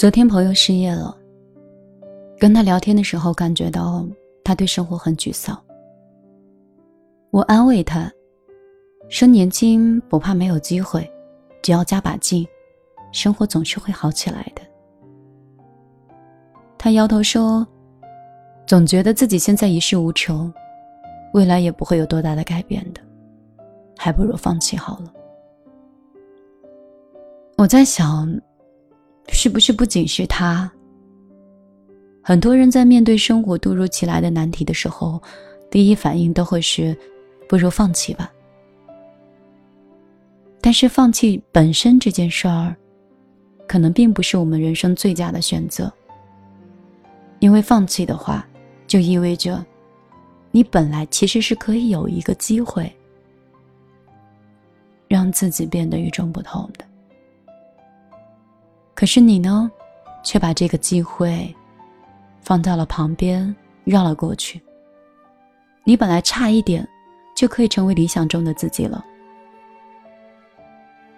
昨天朋友失业了，跟他聊天的时候，感觉到他对生活很沮丧。我安慰他，说年轻不怕没有机会，只要加把劲，生活总是会好起来的。他摇头说，总觉得自己现在一事无成，未来也不会有多大的改变的，还不如放弃好了。我在想。是不是不仅是他？很多人在面对生活突如其来的难题的时候，第一反应都会是“不如放弃吧”。但是放弃本身这件事儿，可能并不是我们人生最佳的选择。因为放弃的话，就意味着你本来其实是可以有一个机会，让自己变得与众不同的。可是你呢，却把这个机会放到了旁边，绕了过去。你本来差一点就可以成为理想中的自己了，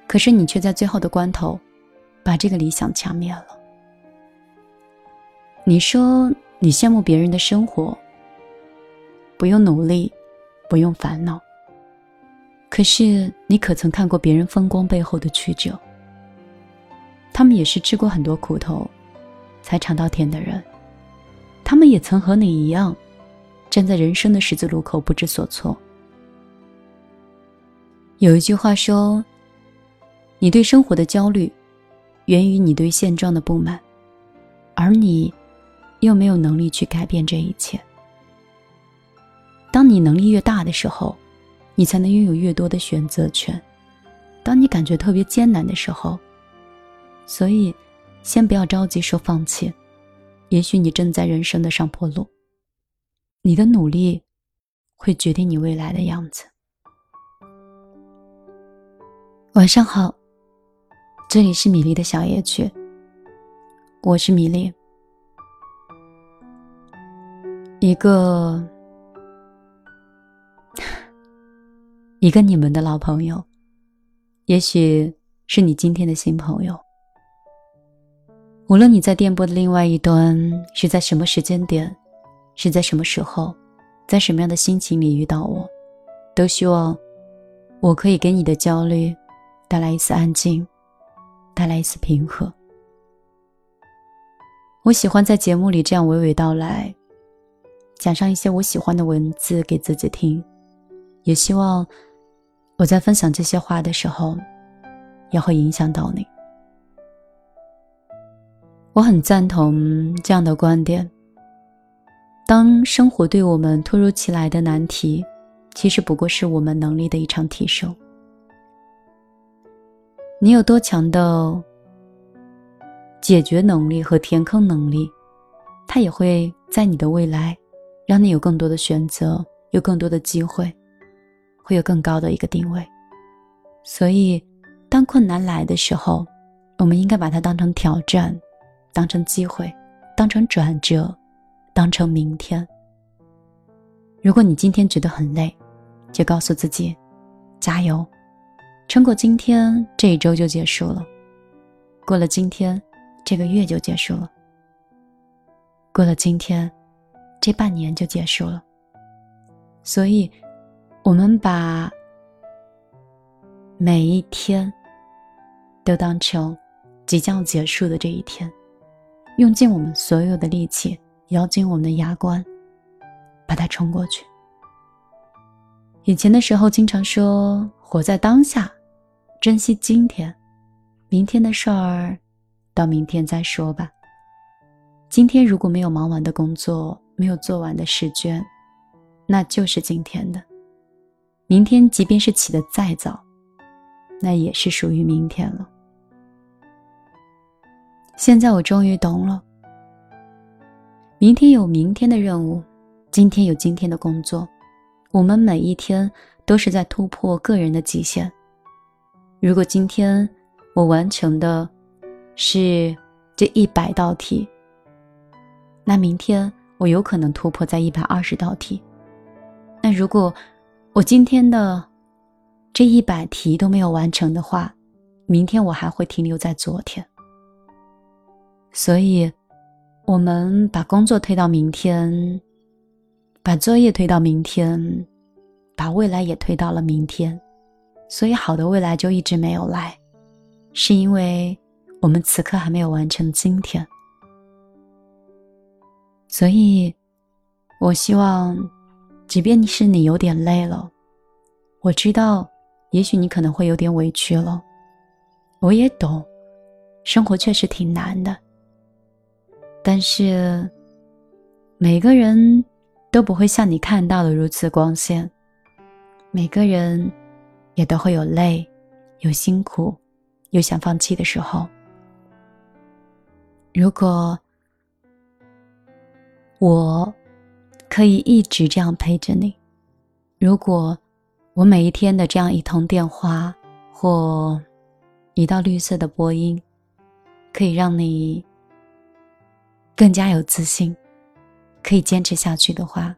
可是你却在最后的关头把这个理想掐灭了。你说你羡慕别人的生活，不用努力，不用烦恼。可是你可曾看过别人风光背后的曲折？他们也是吃过很多苦头，才尝到甜的人。他们也曾和你一样，站在人生的十字路口不知所措。有一句话说：“你对生活的焦虑，源于你对现状的不满，而你，又没有能力去改变这一切。”当你能力越大的时候，你才能拥有越多的选择权。当你感觉特别艰难的时候，所以，先不要着急说放弃。也许你正在人生的上坡路，你的努力会决定你未来的样子。晚上好，这里是米粒的小夜曲，我是米粒，一个一个你们的老朋友，也许是你今天的新朋友。无论你在电波的另外一端是在什么时间点，是在什么时候，在什么样的心情里遇到我，都希望我可以给你的焦虑带来一丝安静，带来一丝平和。我喜欢在节目里这样娓娓道来，讲上一些我喜欢的文字给自己听，也希望我在分享这些话的时候，也会影响到你。我很赞同这样的观点。当生活对我们突如其来的难题，其实不过是我们能力的一场提升。你有多强的解决能力和填坑能力，它也会在你的未来，让你有更多的选择，有更多的机会，会有更高的一个定位。所以，当困难来的时候，我们应该把它当成挑战。当成机会，当成转折，当成明天。如果你今天觉得很累，就告诉自己，加油，撑过今天，这一周就结束了；过了今天，这个月就结束了；过了今天，这半年就结束了。所以，我们把每一天都当成即将结束的这一天。用尽我们所有的力气，咬紧我们的牙关，把它冲过去。以前的时候，经常说活在当下，珍惜今天，明天的事儿，到明天再说吧。今天如果没有忙完的工作，没有做完的试卷，那就是今天的。明天即便是起得再早，那也是属于明天了。现在我终于懂了。明天有明天的任务，今天有今天的工作，我们每一天都是在突破个人的极限。如果今天我完成的是这一百道题，那明天我有可能突破在一百二十道题。那如果我今天的这一百题都没有完成的话，明天我还会停留在昨天。所以，我们把工作推到明天，把作业推到明天，把未来也推到了明天，所以好的未来就一直没有来，是因为我们此刻还没有完成今天。所以，我希望，即便是你有点累了，我知道，也许你可能会有点委屈了，我也懂，生活确实挺难的。但是，每个人都不会像你看到的如此光鲜。每个人也都会有累、有辛苦、有想放弃的时候。如果我可以一直这样陪着你，如果我每一天的这样一通电话或一道绿色的播音，可以让你。更加有自信，可以坚持下去的话，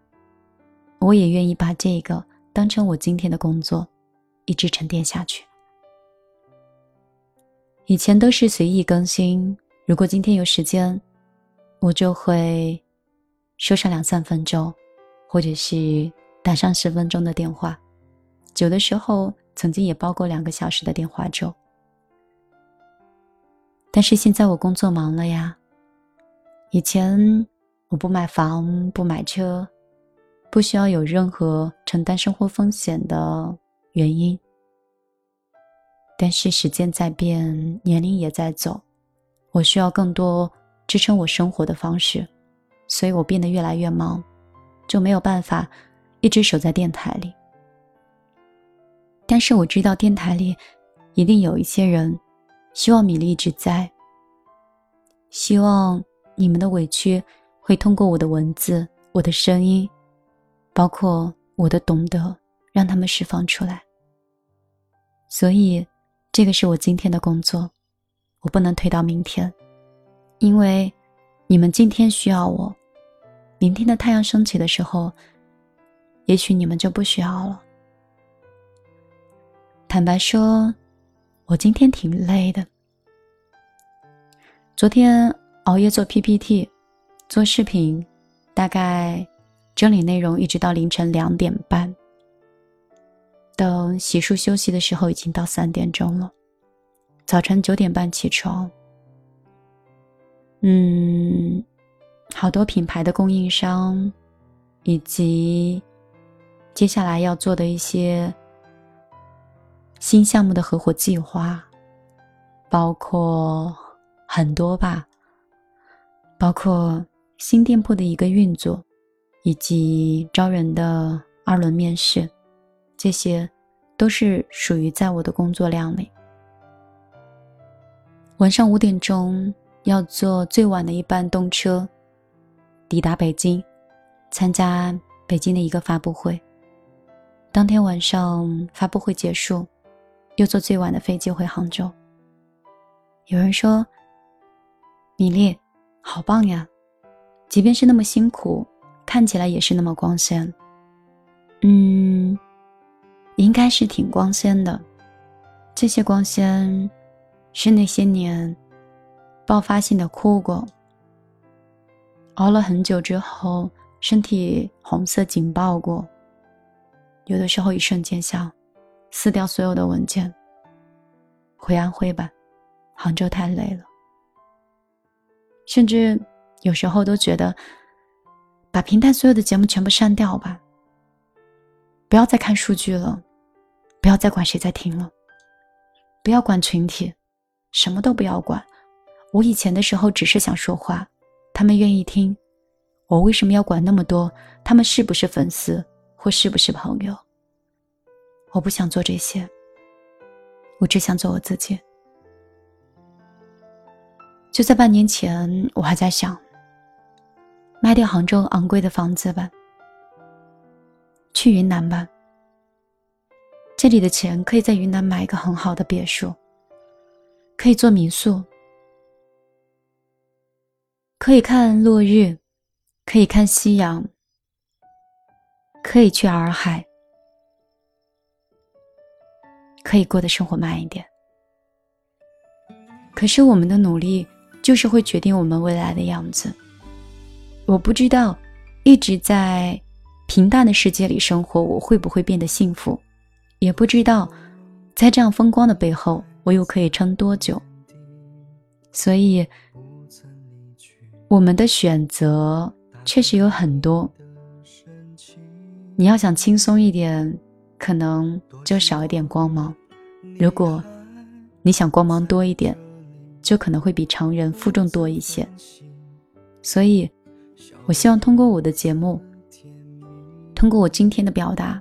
我也愿意把这个当成我今天的工作，一直沉淀下去。以前都是随意更新，如果今天有时间，我就会说上两三分钟，或者是打上十分钟的电话，有的时候曾经也包过两个小时的电话粥。但是现在我工作忙了呀。以前我不买房不买车，不需要有任何承担生活风险的原因。但是时间在变，年龄也在走，我需要更多支撑我生活的方式，所以我变得越来越忙，就没有办法一直守在电台里。但是我知道电台里一定有一些人希望米粒一直在，希望。你们的委屈会通过我的文字、我的声音，包括我的懂得，让他们释放出来。所以，这个是我今天的工作，我不能推到明天，因为你们今天需要我，明天的太阳升起的时候，也许你们就不需要了。坦白说，我今天挺累的，昨天。熬夜做 PPT，做视频，大概整理内容一直到凌晨两点半。等洗漱休息的时候，已经到三点钟了。早晨九点半起床。嗯，好多品牌的供应商，以及接下来要做的一些新项目的合伙计划，包括很多吧。包括新店铺的一个运作，以及招人的二轮面试，这些都是属于在我的工作量里。晚上五点钟要坐最晚的一班动车抵达北京，参加北京的一个发布会。当天晚上发布会结束，又坐最晚的飞机回杭州。有人说：“米粒。”好棒呀！即便是那么辛苦，看起来也是那么光鲜。嗯，应该是挺光鲜的。这些光鲜，是那些年爆发性的哭过，熬了很久之后，身体红色警报过。有的时候一瞬间想撕掉所有的文件，回安徽吧，杭州太累了。甚至有时候都觉得，把平台所有的节目全部删掉吧。不要再看数据了，不要再管谁在听了，不要管群体，什么都不要管。我以前的时候只是想说话，他们愿意听，我为什么要管那么多？他们是不是粉丝或是不是朋友？我不想做这些，我只想做我自己。就在半年前，我还在想卖掉杭州昂贵的房子吧，去云南吧。这里的钱可以在云南买一个很好的别墅，可以做民宿，可以看落日，可以看夕阳，可以去洱海，可以过得生活慢一点。可是我们的努力。就是会决定我们未来的样子。我不知道，一直在平淡的世界里生活，我会不会变得幸福？也不知道，在这样风光的背后，我又可以撑多久？所以，我们的选择确实有很多。你要想轻松一点，可能就少一点光芒；如果你想光芒多一点，就可能会比常人负重多一些。所以，我希望通过我的节目，通过我今天的表达，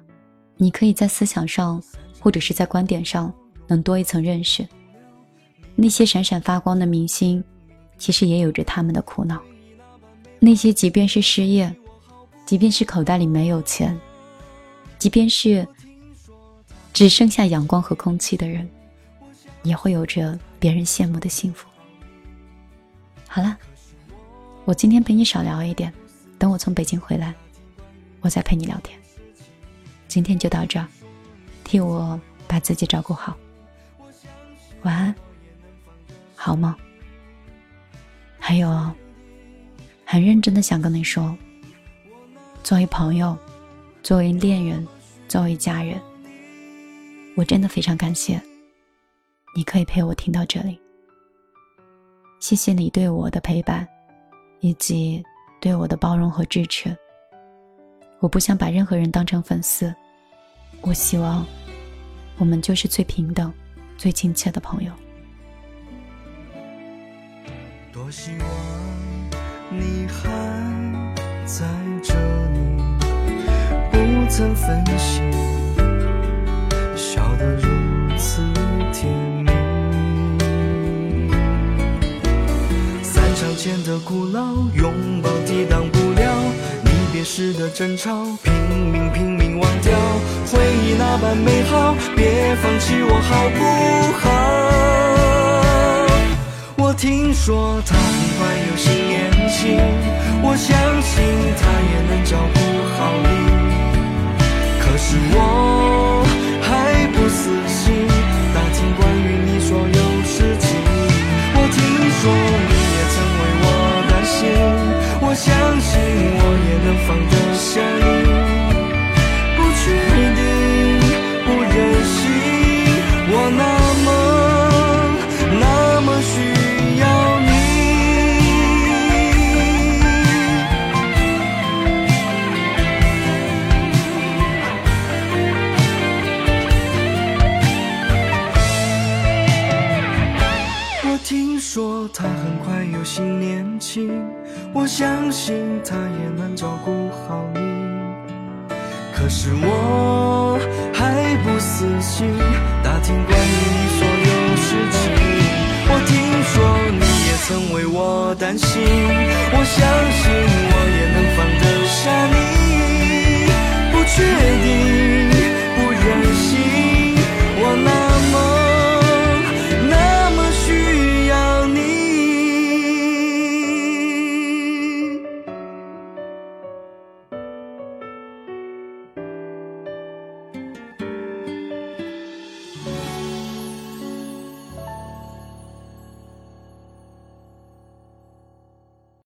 你可以在思想上或者是在观点上能多一层认识。那些闪闪发光的明星，其实也有着他们的苦恼。那些即便是失业，即便是口袋里没有钱，即便是只剩下阳光和空气的人，也会有着别人羡慕的幸福。好了，我今天陪你少聊一点，等我从北京回来，我再陪你聊天。今天就到这儿，替我把自己照顾好。晚安。好梦？还有，很认真的想跟你说，作为朋友，作为恋人，作为家人，我真的非常感谢你可以陪我听到这里。谢谢你对我的陪伴，以及对我的包容和支持。我不想把任何人当成粉丝，我希望我们就是最平等、最亲切的朋友。多希望你还在这里，不曾分心，散场前的古老拥抱抵挡不了离别时的争吵，拼命拼命忘掉回忆那般美好，别放弃我好不好？我听说他很快有新恋情，我相信他也能照顾好你。可是我还不死心，打听关于你所有他很快有新恋情我相信他也能照顾好你，可是我还不死心，打听关于你所有事情。我听说你也曾为我担心，我相信我也能放得下你，